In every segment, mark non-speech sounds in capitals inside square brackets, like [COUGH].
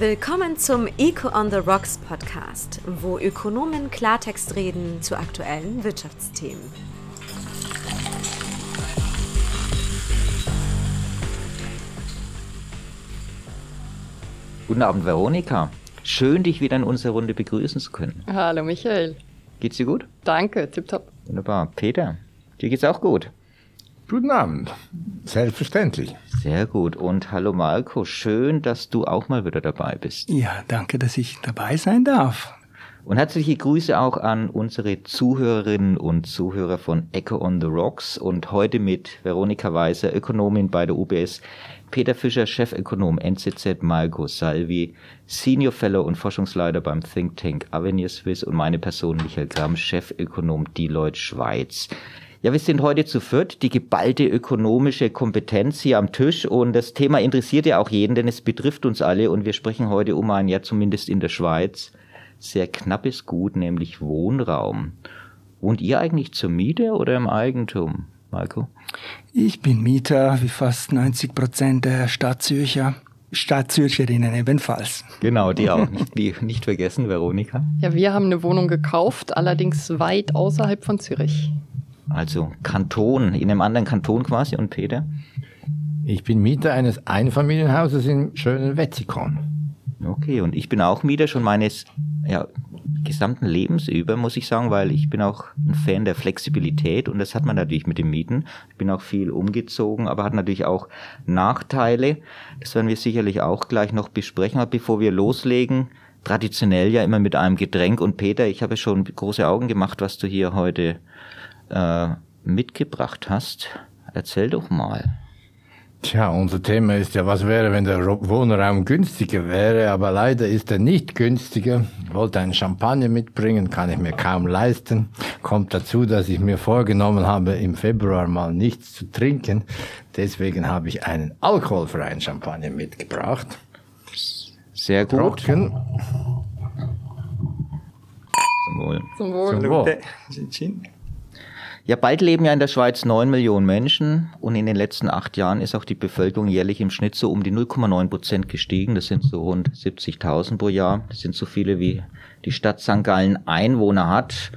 Willkommen zum Eco on the Rocks Podcast, wo Ökonomen Klartext reden zu aktuellen Wirtschaftsthemen. Guten Abend, Veronika. Schön, dich wieder in unserer Runde begrüßen zu können. Hallo, Michael. Geht's dir gut? Danke, tipptopp. Wunderbar. Peter, dir geht's auch gut? Guten Abend. Selbstverständlich. Sehr gut. Und hallo Marco, schön, dass du auch mal wieder dabei bist. Ja, danke, dass ich dabei sein darf. Und herzliche Grüße auch an unsere Zuhörerinnen und Zuhörer von Echo on the Rocks und heute mit Veronika Weiser, Ökonomin bei der UBS, Peter Fischer, Chefökonom NZZ, Marco Salvi, Senior Fellow und Forschungsleiter beim Think Tank Avenir Swiss und meine Person Michael Gramm, Chefökonom Deloitte Schweiz. Ja, wir sind heute zu viert, die geballte ökonomische Kompetenz hier am Tisch und das Thema interessiert ja auch jeden, denn es betrifft uns alle und wir sprechen heute um ein, ja zumindest in der Schweiz, sehr knappes Gut, nämlich Wohnraum. Wohnt ihr eigentlich zur Miete oder im Eigentum, Marco? Ich bin Mieter, wie fast 90 Prozent der Stadtzürcher. Stadtzürcherinnen ebenfalls. Genau, die auch. [LAUGHS] Nicht, nicht vergessen, Veronika. Ja, wir haben eine Wohnung gekauft, allerdings weit außerhalb von Zürich. Also Kanton, in einem anderen Kanton quasi. Und Peter? Ich bin Mieter eines Einfamilienhauses im schönen Wetzikon. Okay, und ich bin auch Mieter schon meines ja, gesamten Lebens über, muss ich sagen, weil ich bin auch ein Fan der Flexibilität und das hat man natürlich mit dem Mieten. Ich bin auch viel umgezogen, aber hat natürlich auch Nachteile. Das werden wir sicherlich auch gleich noch besprechen. Aber bevor wir loslegen, traditionell ja immer mit einem Getränk. Und Peter, ich habe schon große Augen gemacht, was du hier heute äh, mitgebracht hast. Erzähl doch mal. Tja, unser Thema ist ja, was wäre, wenn der Wohnraum günstiger wäre, aber leider ist er nicht günstiger. Ich wollte einen Champagner mitbringen, kann ich mir kaum leisten. Kommt dazu, dass ich mir vorgenommen habe, im Februar mal nichts zu trinken. Deswegen habe ich einen alkoholfreien Champagner mitgebracht. Sehr gut. Trocken. Zum Wohl. Zum Wohl. Zum Wohl. Ja, bald leben ja in der Schweiz neun Millionen Menschen und in den letzten acht Jahren ist auch die Bevölkerung jährlich im Schnitt so um die 0,9 Prozent gestiegen. Das sind so rund 70.000 pro Jahr. Das sind so viele wie die Stadt St. Gallen Einwohner hat.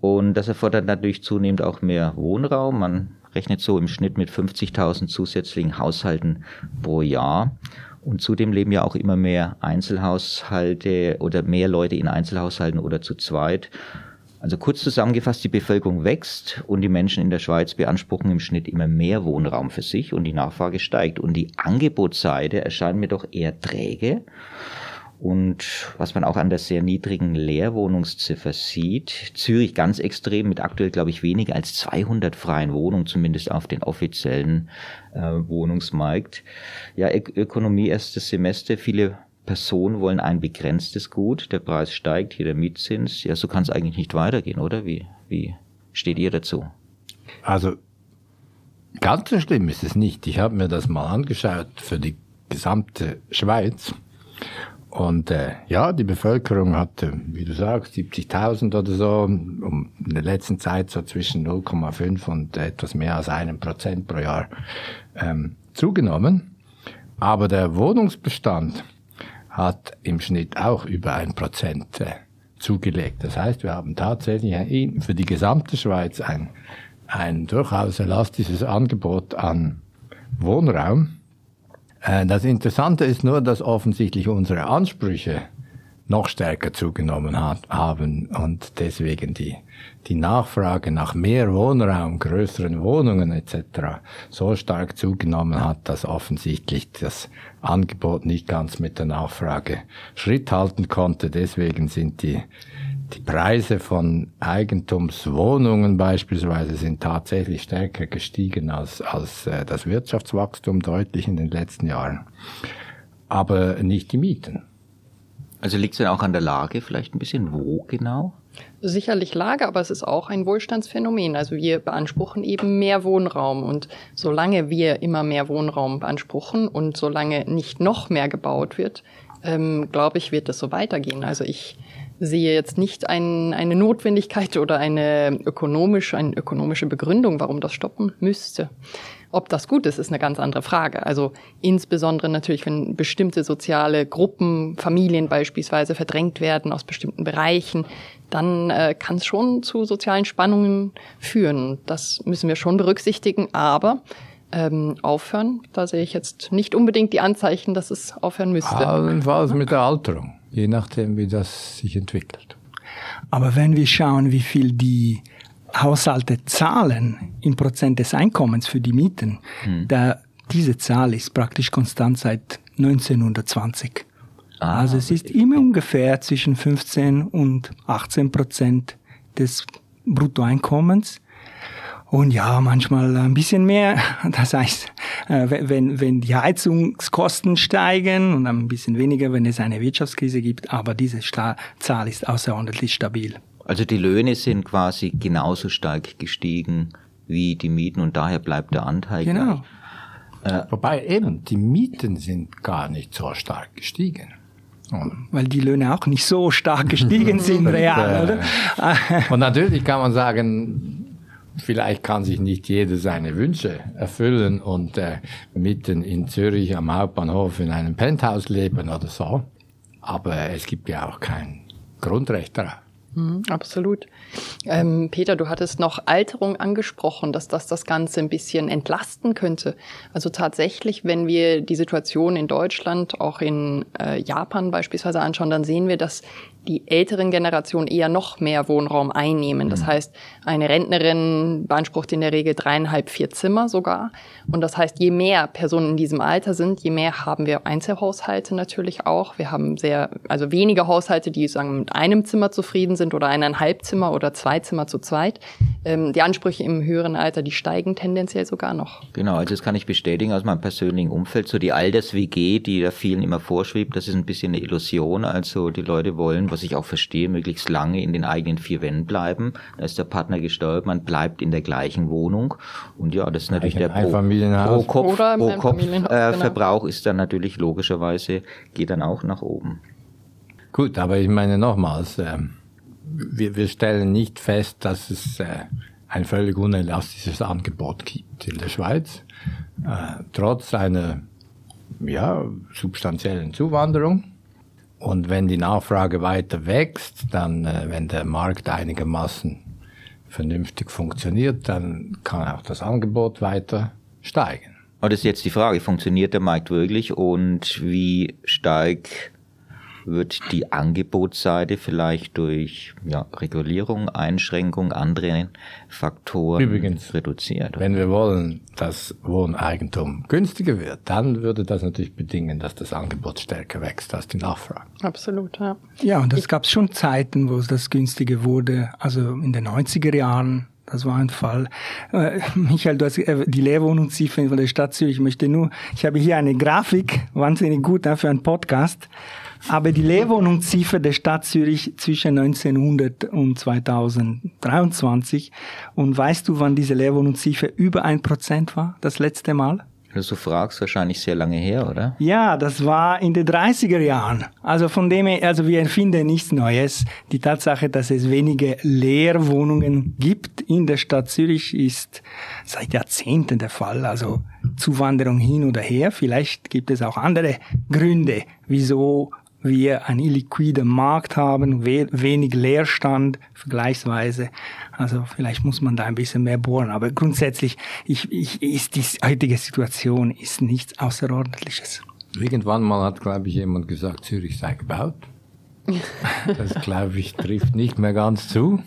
Und das erfordert natürlich zunehmend auch mehr Wohnraum. Man rechnet so im Schnitt mit 50.000 zusätzlichen Haushalten pro Jahr. Und zudem leben ja auch immer mehr Einzelhaushalte oder mehr Leute in Einzelhaushalten oder zu zweit. Also kurz zusammengefasst, die Bevölkerung wächst und die Menschen in der Schweiz beanspruchen im Schnitt immer mehr Wohnraum für sich und die Nachfrage steigt. Und die Angebotsseite erscheint mir doch eher träge. Und was man auch an der sehr niedrigen Leerwohnungsziffer sieht, Zürich ganz extrem mit aktuell, glaube ich, weniger als 200 freien Wohnungen, zumindest auf den offiziellen äh, Wohnungsmarkt. Ja, Ök Ökonomie erstes Semester, viele Personen wollen ein begrenztes Gut, der Preis steigt, hier der Mietzins. Ja, so kann es eigentlich nicht weitergehen, oder? Wie, wie steht ihr dazu? Also ganz so schlimm ist es nicht. Ich habe mir das mal angeschaut für die gesamte Schweiz. Und äh, ja, die Bevölkerung hatte, wie du sagst, 70.000 oder so, um in der letzten Zeit so zwischen 0,5 und etwas mehr als einem Prozent pro Jahr ähm, zugenommen. Aber der Wohnungsbestand hat im Schnitt auch über ein Prozent äh, zugelegt. Das heißt, wir haben tatsächlich für die gesamte Schweiz ein, ein durchaus elastisches Angebot an Wohnraum. Äh, das Interessante ist nur, dass offensichtlich unsere Ansprüche noch stärker zugenommen haben und deswegen die, die Nachfrage nach mehr Wohnraum, größeren Wohnungen etc. so stark zugenommen hat, dass offensichtlich das Angebot nicht ganz mit der Nachfrage Schritt halten konnte. Deswegen sind die, die Preise von Eigentumswohnungen beispielsweise sind tatsächlich stärker gestiegen als, als äh, das Wirtschaftswachstum deutlich in den letzten Jahren. Aber nicht die Mieten. Also liegt es denn auch an der Lage vielleicht ein bisschen? Wo genau? Sicherlich Lage, aber es ist auch ein Wohlstandsphänomen. Also wir beanspruchen eben mehr Wohnraum und solange wir immer mehr Wohnraum beanspruchen und solange nicht noch mehr gebaut wird, ähm, glaube ich, wird es so weitergehen. Also ich sehe jetzt nicht ein, eine Notwendigkeit oder eine ökonomische, eine ökonomische Begründung, warum das stoppen müsste. Ob das gut ist, ist eine ganz andere Frage. Also insbesondere natürlich, wenn bestimmte soziale Gruppen, Familien beispielsweise verdrängt werden aus bestimmten Bereichen, dann äh, kann es schon zu sozialen Spannungen führen. Das müssen wir schon berücksichtigen, aber ähm, aufhören, da sehe ich jetzt nicht unbedingt die Anzeichen, dass es aufhören müsste. Allenfalls mit der Alterung, je nachdem, wie das sich entwickelt. Aber wenn wir schauen, wie viel die Haushalte zahlen im Prozent des Einkommens für die Mieten, hm. da, diese Zahl ist praktisch konstant seit 1920. Ah, also es ist immer ungefähr zwischen 15 und 18 Prozent des Bruttoeinkommens. Und ja, manchmal ein bisschen mehr. [LAUGHS] Das heißt, äh, wenn, wenn die Heizungskosten steigen und ein bisschen weniger, wenn es eine Wirtschaftskrise gibt. Aber diese Zahl ist außerordentlich stabil. Also die Löhne sind quasi genauso stark gestiegen wie die Mieten und daher bleibt der Anteil genau. gleich. Äh, Wobei eben, die Mieten sind gar nicht so stark gestiegen. Weil die Löhne auch nicht so stark gestiegen [LAUGHS] sind real, oder? und natürlich kann man sagen, vielleicht kann sich nicht jeder seine Wünsche erfüllen und äh, mitten in Zürich am Hauptbahnhof in einem Penthouse leben oder so. Aber es gibt ja auch kein Grundrecht darauf. Mhm, absolut. Ähm, Peter, du hattest noch Alterung angesprochen, dass das das Ganze ein bisschen entlasten könnte. Also tatsächlich, wenn wir die Situation in Deutschland, auch in äh, Japan beispielsweise anschauen, dann sehen wir, dass die älteren Generationen eher noch mehr Wohnraum einnehmen. Das mhm. heißt, eine Rentnerin beansprucht in der Regel dreieinhalb, vier Zimmer sogar. Und das heißt, je mehr Personen in diesem Alter sind, je mehr haben wir Einzelhaushalte natürlich auch. Wir haben sehr, also weniger Haushalte, die sagen mit einem Zimmer zufrieden sind oder eineinhalb Zimmer oder zwei Zimmer zu zweit. Ähm, die Ansprüche im höheren Alter, die steigen tendenziell sogar noch. Genau, also das kann ich bestätigen aus meinem persönlichen Umfeld. So die Alters-WG, die da vielen immer vorschwebt, das ist ein bisschen eine Illusion. Also die Leute wollen was ich auch verstehe, möglichst lange in den eigenen vier Wänden bleiben. Da ist der Partner gestorben, man bleibt in der gleichen Wohnung. Und ja, das ist natürlich der pro, pro Kopf, pro Kopf äh, genau. Verbrauch ist dann natürlich logischerweise, geht dann auch nach oben. Gut, aber ich meine nochmals, äh, wir, wir stellen nicht fest, dass es äh, ein völlig unelastisches Angebot gibt in der Schweiz. Äh, trotz einer ja, substanziellen Zuwanderung und wenn die Nachfrage weiter wächst, dann, äh, wenn der Markt einigermaßen vernünftig funktioniert, dann kann auch das Angebot weiter steigen. Aber das ist jetzt die Frage, funktioniert der Markt wirklich und wie stark wird die Angebotsseite vielleicht durch ja, Regulierung, Einschränkung, andere Faktoren Übrigens, reduziert. Wenn wir wollen, dass Wohneigentum günstiger wird, dann würde das natürlich bedingen, dass das Angebot stärker wächst als die Nachfrage. Absolut, ja. Ja, und es gab schon Zeiten, wo das günstiger wurde, also in den 90er Jahren, das war ein Fall. Äh, Michael, du hast äh, die Leerwohnungsziffer von der Stadt Zürich. Ich möchte nur, ich habe hier eine Grafik, wahnsinnig gut äh, für einen Podcast. Aber die Leerwohnungsziffer der Stadt Zürich zwischen 1900 und 2023. Und weißt du, wann diese Leerwohnungsziffer über ein Prozent war, das letzte Mal? Wenn du fragst, wahrscheinlich sehr lange her, oder? Ja, das war in den 30er Jahren. Also von dem her, also wir erfinden nichts Neues. Die Tatsache, dass es wenige Leerwohnungen gibt in der Stadt Zürich ist seit Jahrzehnten der Fall. Also Zuwanderung hin oder her. Vielleicht gibt es auch andere Gründe, wieso wir einen illiquiden Markt haben, wenig Leerstand vergleichsweise. Also vielleicht muss man da ein bisschen mehr bohren. Aber grundsätzlich ich, ich, ist die heutige Situation ist nichts Außerordentliches. Irgendwann mal hat, glaube ich, jemand gesagt, Zürich sei gebaut. [LAUGHS] Das, glaube ich, trifft nicht mehr ganz zu.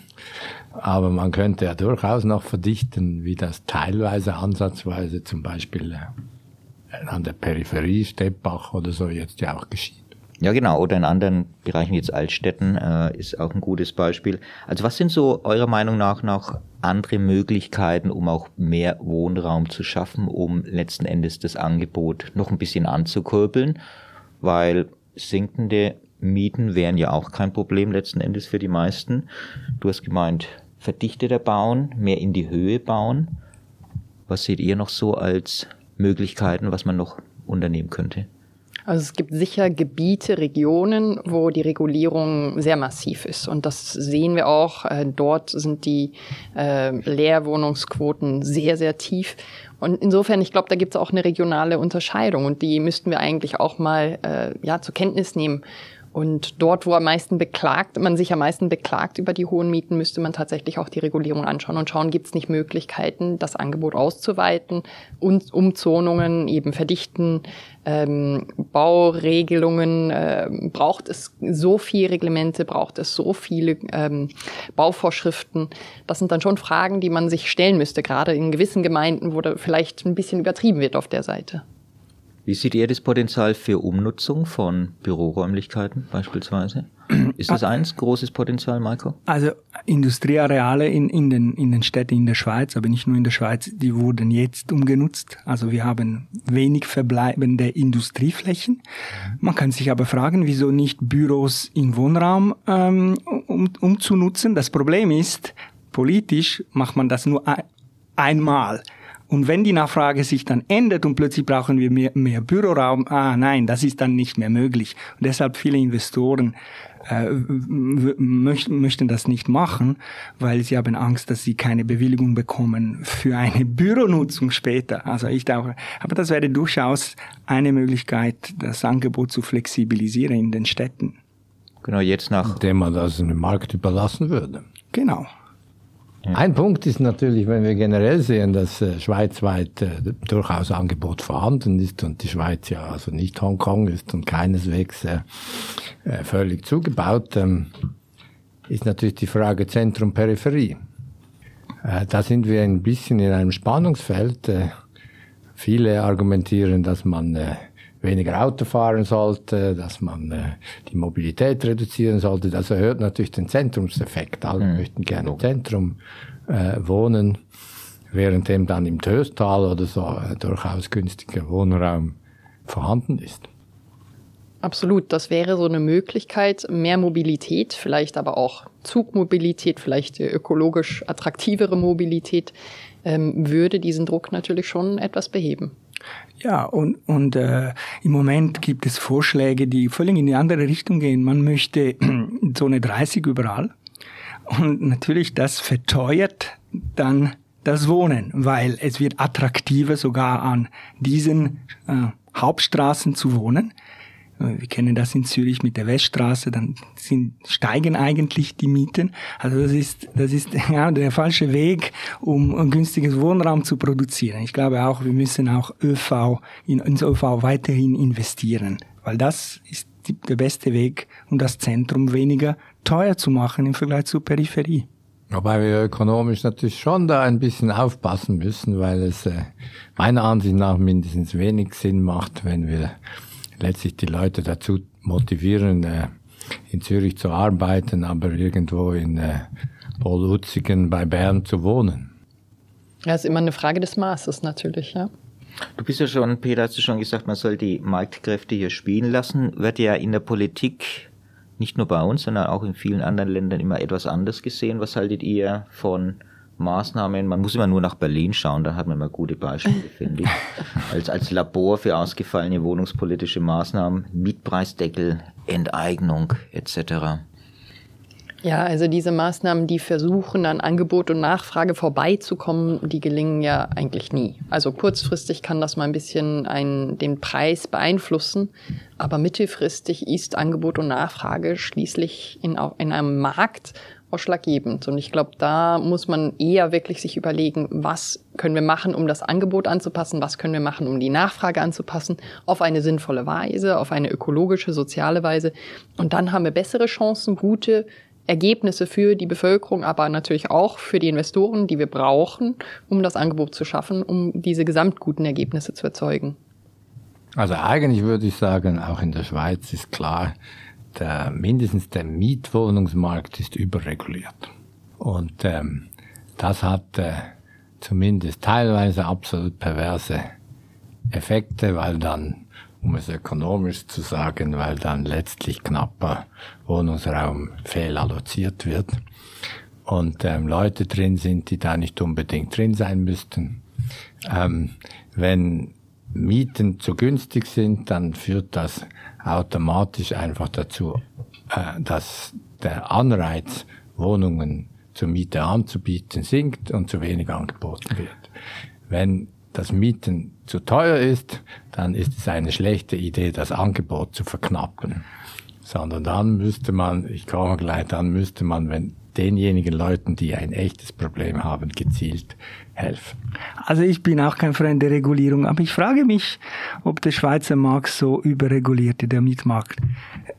Aber man könnte ja durchaus noch verdichten, wie das teilweise, ansatzweise zum Beispiel äh, an der Peripherie, Steppbach oder so jetzt ja auch geschieht. Ja, genau. Oder in anderen Bereichen wie jetzt Altstädten äh, ist auch ein gutes Beispiel. Also was sind so eurer Meinung nach noch andere Möglichkeiten, um auch mehr Wohnraum zu schaffen, um letzten Endes das Angebot noch ein bisschen anzukurbeln? Weil sinkende Mieten wären ja auch kein Problem letzten Endes für die meisten. Du hast gemeint, verdichteter bauen, mehr in die Höhe bauen. Was seht ihr noch so als Möglichkeiten, was man noch unternehmen könnte? Also es gibt sicher Gebiete, Regionen, wo die Regulierung sehr massiv ist. Und das sehen wir auch. Äh, dort sind die äh, Leerwohnungsquoten sehr, sehr tief. Und insofern, ich glaube, da gibt es auch eine regionale Unterscheidung und die müssten wir eigentlich auch mal äh, ja, zur Kenntnis nehmen. Und dort, wo am meisten beklagt, man sich am meisten beklagt über die hohen Mieten, müsste man tatsächlich auch die Regulierung anschauen und schauen, gibt es nicht Möglichkeiten, das Angebot auszuweiten und Umzonungen eben verdichten, ähm, Bauregelungen, äh, braucht es so viele Reglemente, braucht es so viele ähm, Bauvorschriften. Das sind dann schon Fragen, die man sich stellen müsste, gerade in gewissen Gemeinden, wo da vielleicht ein bisschen übertrieben wird auf der Seite. Wie seht ihr das Potenzial für Umnutzung von Büroräumlichkeiten beispielsweise? Ist das ein großes Potenzial, Marco? Also Industrieareale in, in, den, in den Städten in der Schweiz, aber nicht nur in der Schweiz, die wurden jetzt umgenutzt. Also wir haben wenig verbleibende Industrieflächen. Man kann sich aber fragen, wieso nicht Büros in Wohnraum ähm, um, umzunutzen. Das Problem ist, politisch macht man das nur ein, einmal. Und wenn die Nachfrage sich dann ändert und plötzlich brauchen wir mehr, mehr Büroraum, ah nein, das ist dann nicht mehr möglich. Und deshalb viele Investoren äh, möchten, möchten das nicht machen, weil sie haben Angst, dass sie keine Bewilligung bekommen für eine [LAUGHS] Büronutzung später. Also ich glaube, aber das wäre durchaus eine Möglichkeit, das Angebot zu flexibilisieren in den Städten. Genau, jetzt nach. Indem man das dem Markt überlassen würde. Genau. Ein Punkt ist natürlich, wenn wir generell sehen, dass äh, schweizweit äh, durchaus Angebot vorhanden ist und die Schweiz ja also nicht Hongkong ist und keineswegs äh, äh, völlig zugebaut, ähm, ist natürlich die Frage Zentrum-Peripherie. Äh, da sind wir ein bisschen in einem Spannungsfeld. Äh, viele argumentieren, dass man weniger Auto fahren sollte, dass man äh, die Mobilität reduzieren sollte. Das erhöht natürlich den Zentrumseffekt. Alle mhm. möchten gerne im Zentrum äh, wohnen, währenddem dann im Töstal oder so äh, durchaus günstiger Wohnraum vorhanden ist. Absolut, das wäre so eine Möglichkeit, mehr Mobilität, vielleicht aber auch Zugmobilität, vielleicht ökologisch attraktivere Mobilität, ähm, würde diesen Druck natürlich schon etwas beheben. Ja, und, und äh, im Moment gibt es Vorschläge, die völlig in die andere Richtung gehen. Man möchte [CLEARS THROAT] Zone 30 überall. Und natürlich, das verteuert dann das Wohnen, weil es wird attraktiver, sogar an diesen äh, Hauptstraßen zu wohnen. Wir kennen das in Zürich mit der Weststraße, dann sind, steigen eigentlich die Mieten. Also das ist, das ist [LAUGHS] ja, der falsche Weg, um ein günstiges Wohnraum zu produzieren. Ich glaube auch, wir müssen auch ÖV, in, ins ÖV weiterhin investieren, weil das ist die, der beste Weg, um das Zentrum weniger teuer zu machen im Vergleich zur Peripherie. Wobei wir ökonomisch natürlich schon da ein bisschen aufpassen müssen, weil es äh, meiner Ansicht nach mindestens wenig Sinn macht, wenn wir letztlich die Leute dazu motivieren, äh, in Zürich zu arbeiten, aber irgendwo in äh, Polutzigen bei Bern zu wohnen. Ja, ist immer eine Frage des Maßes natürlich, ja. Du bist ja schon, Peter, hast du schon gesagt, man soll die Marktkräfte hier spielen lassen. Wird ja in der Politik nicht nur bei uns, sondern auch in vielen anderen Ländern immer etwas anders gesehen. Was haltet ihr von Maßnahmen, man muss immer nur nach Berlin schauen, da hat man immer gute Beispiele, [LAUGHS] finde ich. Als, als Labor für ausgefallene wohnungspolitische Maßnahmen, Mietpreisdeckel, Enteignung etc. Ja, also diese Maßnahmen, die versuchen, an Angebot und Nachfrage vorbeizukommen, die gelingen ja eigentlich nie. Also kurzfristig kann das mal ein bisschen einen, den Preis beeinflussen, aber mittelfristig ist Angebot und Nachfrage schließlich in, in einem Markt ausschlaggebend. Und ich glaube, da muss man eher wirklich sich überlegen, was können wir machen, um das Angebot anzupassen, was können wir machen, um die Nachfrage anzupassen, auf eine sinnvolle Weise, auf eine ökologische, soziale Weise. Und dann haben wir bessere Chancen, gute Ergebnisse für die Bevölkerung, aber natürlich auch für die Investoren, die wir brauchen, um das Angebot zu schaffen, um diese gesamtguten Ergebnisse zu erzeugen. Also eigentlich würde ich sagen, auch in der Schweiz ist klar, der, mindestens der Mietwohnungsmarkt ist überreguliert. Und ähm, das hat äh, zumindest teilweise absolut perverse Effekte, weil dann, um es ökonomisch zu sagen, weil dann letztlich knapper Wohnungsraum fehlalloziert wird und ähm, Leute drin sind, die da nicht unbedingt drin sein müssten. Ähm, wenn Mieten zu günstig sind, dann führt das automatisch einfach dazu, äh, dass der Anreiz, Wohnungen zur Miete anzubieten, sinkt und zu wenig angeboten wird. Wenn das Mieten zu teuer ist, dann ist es eine schlechte Idee, das Angebot zu verknappen. Sondern dann müsste man, ich komme gleich, dann müsste man, wenn denjenigen Leuten, die ein echtes Problem haben, gezielt helfen. Also ich bin auch kein Freund der Regulierung, aber ich frage mich, ob der Schweizer Markt so überregulierte, der Mietmarkt.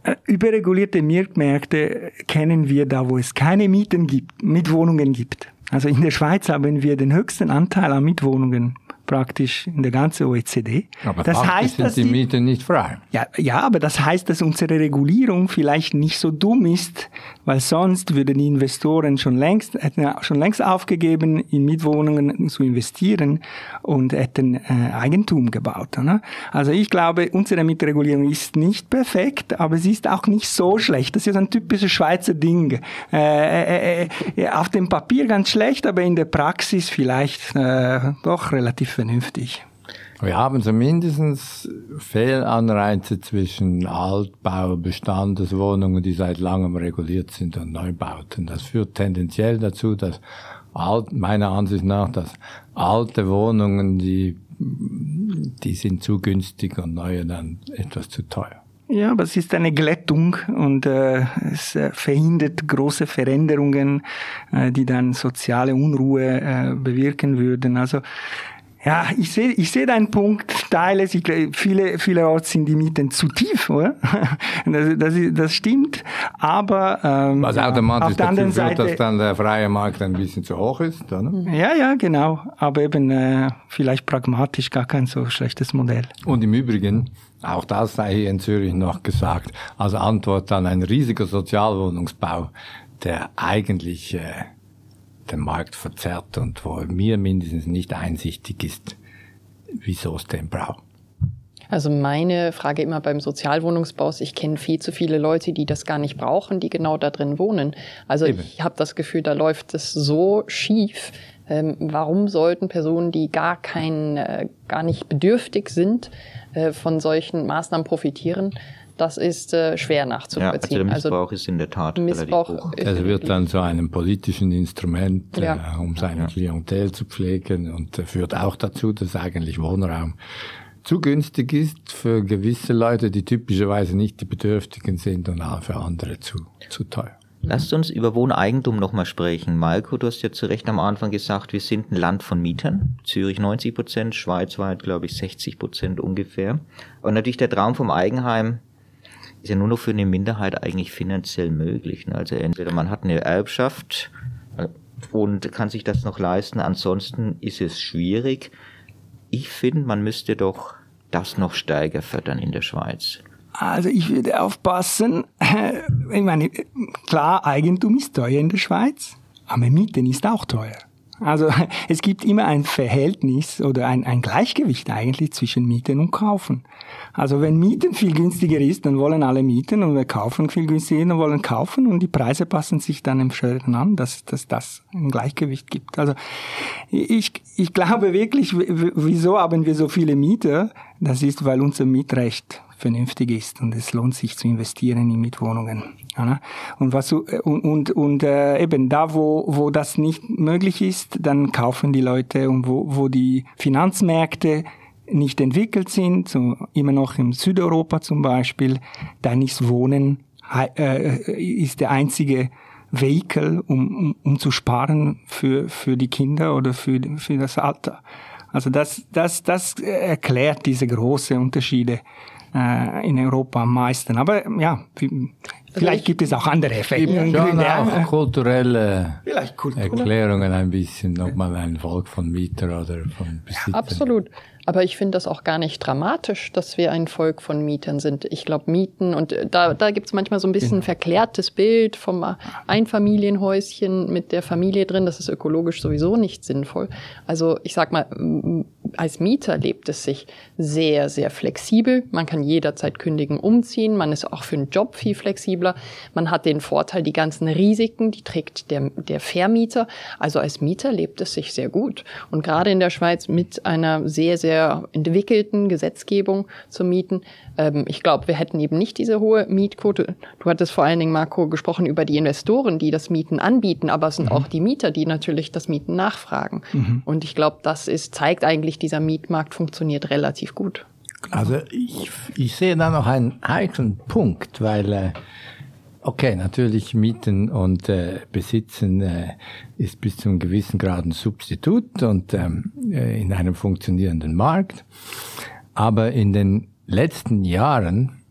Äh, überregulierte Mietmärkte kennen wir da, wo es keine Mieten gibt, Mietwohnungen gibt. Also in der Schweiz haben wir den höchsten Anteil an Mietwohnungen praktisch in der ganzen OECD. Aber das heißt, sind dass die Mieten nicht frei. Ja, ja, aber das heißt, dass unsere Regulierung vielleicht nicht so dumm ist, weil sonst würden die Investoren schon längst, hätten schon längst aufgegeben, in Mietwohnungen zu investieren und hätten äh, Eigentum gebaut. Ne? Also ich glaube, unsere Mietregulierung ist nicht perfekt, aber sie ist auch nicht so schlecht. Das ist ein typisches Schweizer Ding. Äh, äh, äh, auf dem Papier ganz schlecht, aber in der Praxis vielleicht äh, doch relativ vernünftig. Wir haben zumindest Fehlanreize zwischen Altbau, Bestandeswohnungen, die seit langem reguliert sind, und Neubauten. Das führt tendenziell dazu, dass alt, meiner Ansicht nach, dass alte Wohnungen, die, die sind zu günstig und neue dann etwas zu teuer. Ja, aber es ist eine Glättung und äh, es äh, verhindert große Veränderungen, äh, die dann soziale Unruhe äh, bewirken würden. Also ja, ich sehe ich sehe deinen Punkt, teile es. Viele, vielerorts sind die Mieten zu tief, oder? [LAUGHS] Das, das, das stimmt. Aber ähm, Was automatisch auf der führt, Seite, dass dann der freie Markt ein bisschen zu hoch ist, oder? Ja, ja, genau. Aber eben äh, vielleicht pragmatisch gar kein so schlechtes Modell. Und im Übrigen, auch das sei hier in Zürich noch gesagt, als Antwort an ein riesiger Sozialwohnungsbau, der eigentlich äh, den Markt verzerrt und wo mir mindestens nicht einsichtig ist, wieso es den braucht. Also meine Frage immer beim Sozialwohnungsbau ist, ich kenne viel zu viele Leute, die das gar nicht brauchen, die genau da drin wohnen. Also Eben. ich habe das Gefühl, da läuft es so schief. Ähm, warum sollten Personen, die gar kein, äh, gar nicht bedürftig sind, äh, von solchen Maßnahmen profitieren? Das ist äh, schwer nachzuvollziehen. Ja, also der Missbrauch also, ist in der Tat Missbrauch relativ hoch. Es wird dann zu einem politischen Instrument, ja. äh, um seine ja. Klientel zu pflegen und äh, führt auch dazu, dass eigentlich Wohnraum zu günstig ist für gewisse Leute, die typischerweise nicht die Bedürftigen sind und auch für andere zu, zu teuer. Lasst uns über Wohneigentum nochmal sprechen. Malko, du hast ja zu Recht am Anfang gesagt, wir sind ein Land von Mietern. Zürich 90 Prozent, schweizweit glaube ich 60 Prozent ungefähr. Und natürlich der Traum vom Eigenheim ist ja nur noch für eine Minderheit eigentlich finanziell möglich. Ne? Also entweder man hat eine Erbschaft äh, und kann sich das noch leisten, ansonsten ist es schwierig. Ich finde, man müsste doch das noch stärker fördern in der Schweiz. Also ich würde aufpassen. [LAUGHS] Ich meine, klar, Eigentum ist teuer in der Schweiz, aber Mieten ist auch teuer. Also [LAUGHS] es gibt immer ein Verhältnis oder ein, ein Gleichgewicht eigentlich zwischen Mieten und Kaufen. Also wenn Mieten viel günstiger ist, dann wollen alle mieten und wir kaufen viel günstiger, dann wollen kaufen und die Preise passen sich dann im Schönen an, dass, dass das ein Gleichgewicht gibt. Also ich, ich glaube wirklich, wieso haben wir so viele Mieter? Das ist, weil unser Mietrecht vernünftig ist und es lohnt sich zu investieren in Mietwohnungen. Ja, und was und und, und äh, eben da, wo wo das nicht möglich ist, dann kaufen die Leute und wo wo die Finanzmärkte nicht entwickelt sind, so immer noch im Südeuropa zum Beispiel, dann ist Wohnen äh, ist der einzige Vehikel, um, um, um zu sparen für, für die Kinder oder für, für das Alter. Also das, das, das erklärt diese großen Unterschiede äh, in Europa am meisten. Aber ja, vielleicht gibt es auch andere Effekte. Gibt schon auch kulturelle Erklärungen ein bisschen, ob man ein Volk von Mieter oder von Besitzern. Absolut. Aber ich finde das auch gar nicht dramatisch, dass wir ein Volk von Mietern sind. Ich glaube, Mieten, und äh, da, da gibt es manchmal so ein bisschen ein genau. verklärtes Bild vom Einfamilienhäuschen mit der Familie drin. Das ist ökologisch sowieso nicht sinnvoll. Also ich sag mal, als Mieter lebt es sich sehr, sehr flexibel. Man kann jederzeit kündigen, umziehen. Man ist auch für einen Job viel flexibler. Man hat den Vorteil, die ganzen Risiken, die trägt der, der Vermieter. Also als Mieter lebt es sich sehr gut. Und gerade in der Schweiz mit einer sehr, sehr der entwickelten Gesetzgebung zu mieten. Ähm, ich glaube, wir hätten eben nicht diese hohe Mietquote. Du hattest vor allen Dingen, Marco, gesprochen über die Investoren, die das Mieten anbieten, aber es sind mhm. auch die Mieter, die natürlich das Mieten nachfragen. Mhm. Und ich glaube, das ist, zeigt eigentlich, dieser Mietmarkt funktioniert relativ gut. Also ich, ich sehe da noch einen heiklen Punkt, weil äh, Okay, natürlich Mieten und äh, Besitzen äh, ist bis zu einem gewissen Grad ein Substitut und ähm, äh, in einem funktionierenden Markt. Aber in den letzten Jahren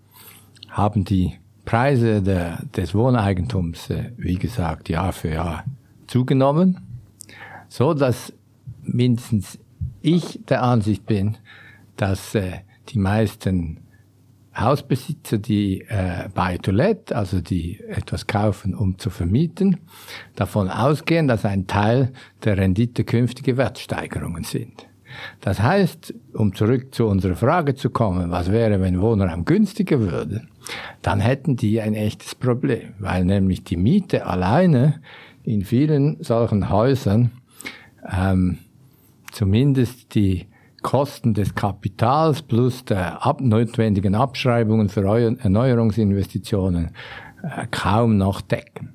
haben die Preise der, des Wohneigentums, äh, wie gesagt, Jahr für Jahr zugenommen, so dass mindestens ich der Ansicht bin, dass äh, die meisten Hausbesitzer, die äh, Buy to Let, also die etwas kaufen, um zu vermieten, davon ausgehen, dass ein Teil der Rendite künftige Wertsteigerungen sind. Das heißt, um zurück zu unserer Frage zu kommen, was wäre, wenn Wohnraum günstiger würde, dann hätten die ein echtes Problem, weil nämlich die Miete alleine in vielen solchen Häusern ähm, zumindest die Kosten des Kapitals plus der ab notwendigen Abschreibungen für Erneuerungsinvestitionen äh, kaum noch decken.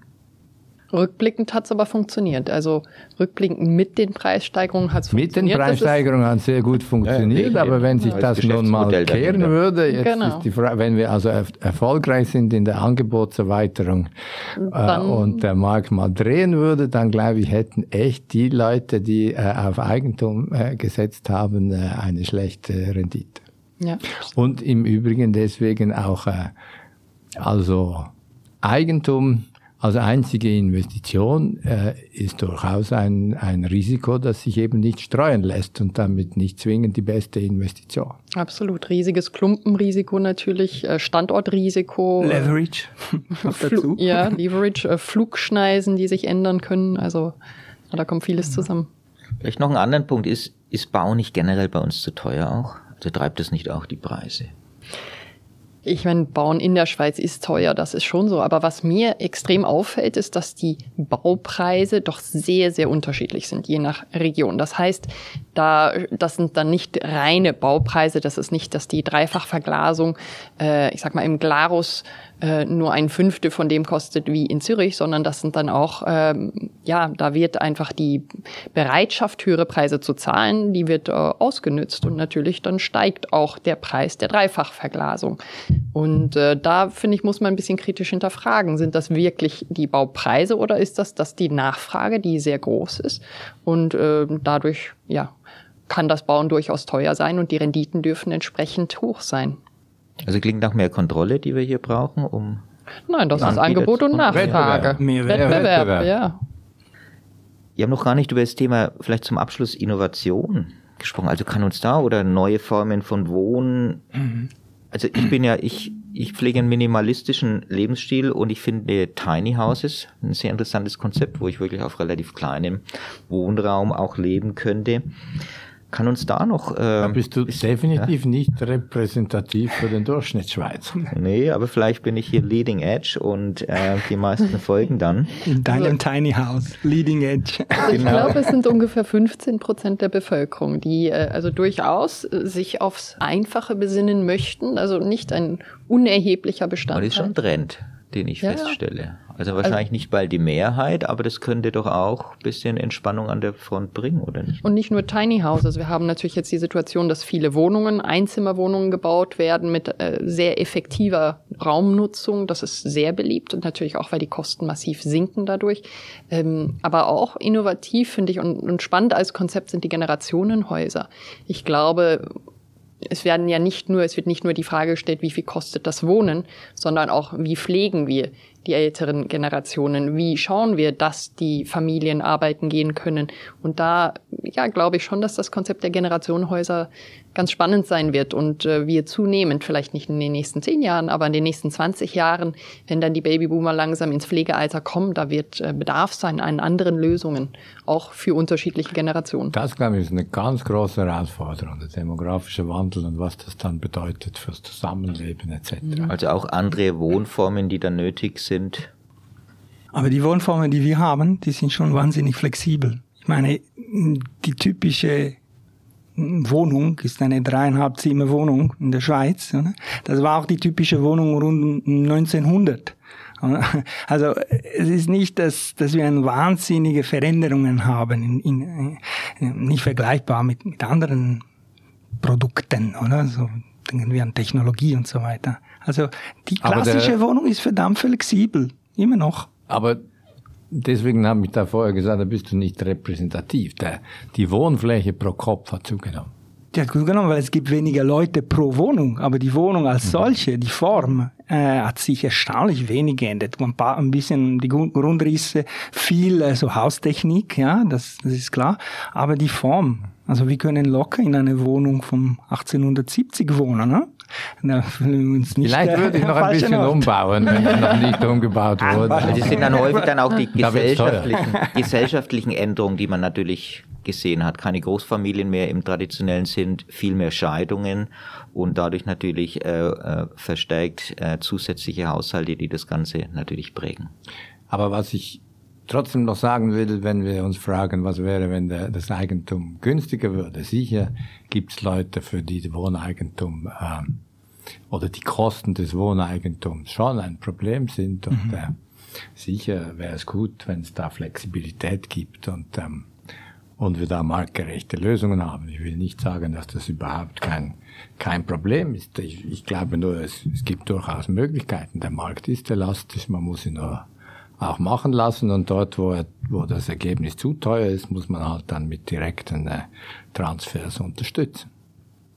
Rückblickend hat es aber funktioniert. Also rückblickend mit den Preissteigerungen hat es funktioniert. Mit den Preissteigerungen hat es sehr gut funktioniert, ja, aber wenn sich ja, das nun mal kehren würde, jetzt genau. ist die Frage, wenn wir also erfolgreich sind in der Angebotserweiterung äh, und der Markt mal drehen würde, dann glaube ich, hätten echt die Leute, die äh, auf Eigentum äh, gesetzt haben, äh, eine schlechte Rendite. Ja. Und im Übrigen deswegen auch äh, also Eigentum als einzige Investition äh, ist durchaus ein, ein Risiko, das sich eben nicht streuen lässt und damit nicht zwingend die beste Investition. Absolut. Riesiges Klumpenrisiko natürlich, äh, Standortrisiko. Leverage. [LAUGHS] dazu. Ja, Leverage, äh, Flugschneisen, die sich ändern können. Also da kommt vieles zusammen. Vielleicht noch einen anderen Punkt. Ist, ist Bau nicht generell bei uns zu teuer auch? Also treibt es nicht auch die Preise? Ich meine, Bauen in der Schweiz ist teuer, das ist schon so. Aber was mir extrem auffällt, ist, dass die Baupreise doch sehr, sehr unterschiedlich sind, je nach Region. Das heißt, da, das sind dann nicht reine Baupreise. Das ist nicht, dass die Dreifachverglasung, äh, ich sag mal, im Glarus äh, nur ein Fünftel von dem kostet wie in Zürich, sondern das sind dann auch, ähm, ja, da wird einfach die Bereitschaft, höhere Preise zu zahlen, die wird äh, ausgenützt und natürlich dann steigt auch der Preis der Dreifachverglasung. Und äh, da finde ich, muss man ein bisschen kritisch hinterfragen, sind das wirklich die Baupreise oder ist das, das die Nachfrage, die sehr groß ist und äh, dadurch, ja, kann das Bauen durchaus teuer sein und die Renditen dürfen entsprechend hoch sein. Also klingt nach mehr Kontrolle, die wir hier brauchen, um. Nein, das ist Angebot und Nachfrage. Mehr Wettbewerb, Wettbewerb, ja. Wir haben noch gar nicht über das Thema vielleicht zum Abschluss Innovation gesprochen. Also kann uns da oder neue Formen von Wohnen. Mhm. Also ich bin ja, ich, ich pflege einen minimalistischen Lebensstil und ich finde Tiny Houses ein sehr interessantes Konzept, wo ich wirklich auf relativ kleinem Wohnraum auch leben könnte kann uns da noch. Äh, da bist du ist, definitiv ja? nicht repräsentativ für den Durchschnittsschweizer. [LAUGHS] Nee, aber vielleicht bin ich hier Leading Edge und äh, die meisten folgen dann. In deinem also, Tiny House, Leading Edge. Also genau. Ich glaube, es sind ungefähr 15 Prozent der Bevölkerung, die äh, also durchaus äh, sich aufs Einfache besinnen möchten. Also nicht ein unerheblicher Bestand. Aber das ist schon ein Trend, den ich ja, feststelle. Also wahrscheinlich also, nicht bald die Mehrheit, aber das könnte doch auch ein bisschen Entspannung an der Front bringen, oder nicht? Und nicht nur Tiny Houses. Wir haben natürlich jetzt die Situation, dass viele Wohnungen, Einzimmerwohnungen gebaut werden mit äh, sehr effektiver Raumnutzung. Das ist sehr beliebt und natürlich auch, weil die Kosten massiv sinken dadurch. Ähm, aber auch innovativ finde ich und, und spannend als Konzept sind die Generationenhäuser. Ich glaube, es werden ja nicht nur, es wird nicht nur die Frage gestellt, wie viel kostet das Wohnen, sondern auch, wie pflegen wir die älteren Generationen? Wie schauen wir, dass die Familien arbeiten gehen können? Und da, ja, glaube ich schon, dass das Konzept der Generationenhäuser ganz spannend sein wird und äh, wir zunehmend, vielleicht nicht in den nächsten zehn Jahren, aber in den nächsten 20 Jahren, wenn dann die Babyboomer langsam ins Pflegealter kommen, da wird äh, Bedarf sein an anderen Lösungen, auch für unterschiedliche Generationen. Das, glaube ich, ist eine ganz große Herausforderung, der demografische Wandel und was das dann bedeutet fürs Zusammenleben etc. Mhm. Also auch andere Wohnformen, die dann nötig sind. Aber die Wohnformen, die wir haben, die sind schon wahnsinnig flexibel. Ich meine, die typische Wohnung ist eine dreieinhalb Zimmer Wohnung in der Schweiz. Oder? Das war auch die typische Wohnung rund 1900. [LAUGHS] Also es ist nicht, dass, dass wir eine wahnsinnige Veränderungen haben, in, in, in, nicht vergleichbar mit, mit anderen Produkten, oder? So denken wir an Technologie und so weiter. Also die klassische der, Wohnung ist verdammt flexibel, immer noch. Aber deswegen habe ich da vorher gesagt, da bist du nicht repräsentativ. Der, die Wohnfläche pro Kopf hat zugenommen. Ja, gut genommen, weil es gibt weniger Leute pro Wohnung, aber die Wohnung als mhm. solche, die Form, äh, hat sich erstaunlich wenig geändert. Ein, paar, ein bisschen die Grundrisse, viel äh, so Haustechnik, ja, das, das ist klar, aber die Form, also wir können locker in einer Wohnung von 1870 wohnen, ne? Na, uns nicht Vielleicht würde ich noch ein [LAUGHS] bisschen Ort. umbauen, wenn es noch nicht umgebaut wurde. Das sind dann häufig dann auch die gesellschaftlichen, gesellschaftlichen Änderungen, die man natürlich gesehen hat. Keine Großfamilien mehr im traditionellen Sinn, viel mehr Scheidungen und dadurch natürlich äh, äh, verstärkt äh, zusätzliche Haushalte, die das Ganze natürlich prägen. Aber was ich trotzdem noch sagen will, wenn wir uns fragen, was wäre, wenn der, das Eigentum günstiger würde. Sicher gibt es Leute, für die das Wohneigentum ähm, oder die Kosten des Wohneigentums schon ein Problem sind. Und mhm. äh, sicher wäre es gut, wenn es da Flexibilität gibt und, ähm, und wir da marktgerechte Lösungen haben. Ich will nicht sagen, dass das überhaupt kein, kein Problem ist. Ich, ich glaube nur, es, es gibt durchaus Möglichkeiten. Der Markt ist elastisch, man muss ihn nur auch machen lassen und dort, wo, wo das Ergebnis zu teuer ist, muss man halt dann mit direkten äh, Transfers unterstützen.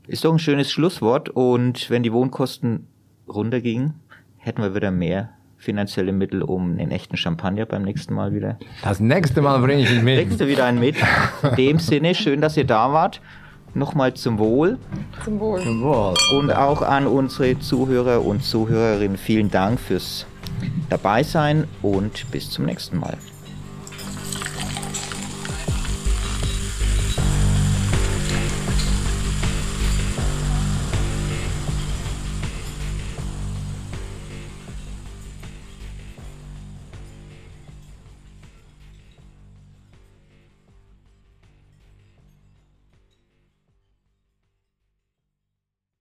Ist doch ein schönes Schlusswort und wenn die Wohnkosten runtergingen, hätten wir wieder mehr finanzielle Mittel, um einen echten Champagner beim nächsten Mal wieder. Das nächste Mal bringe ich ihn mit. Bringst du wieder einen mit. In dem Sinne, schön, dass ihr da wart. Nochmal zum Wohl. Zum Wohl. Zum Wohl. Und auch an unsere Zuhörer und Zuhörerinnen vielen Dank fürs dabei sein und bis zum nächsten Mal.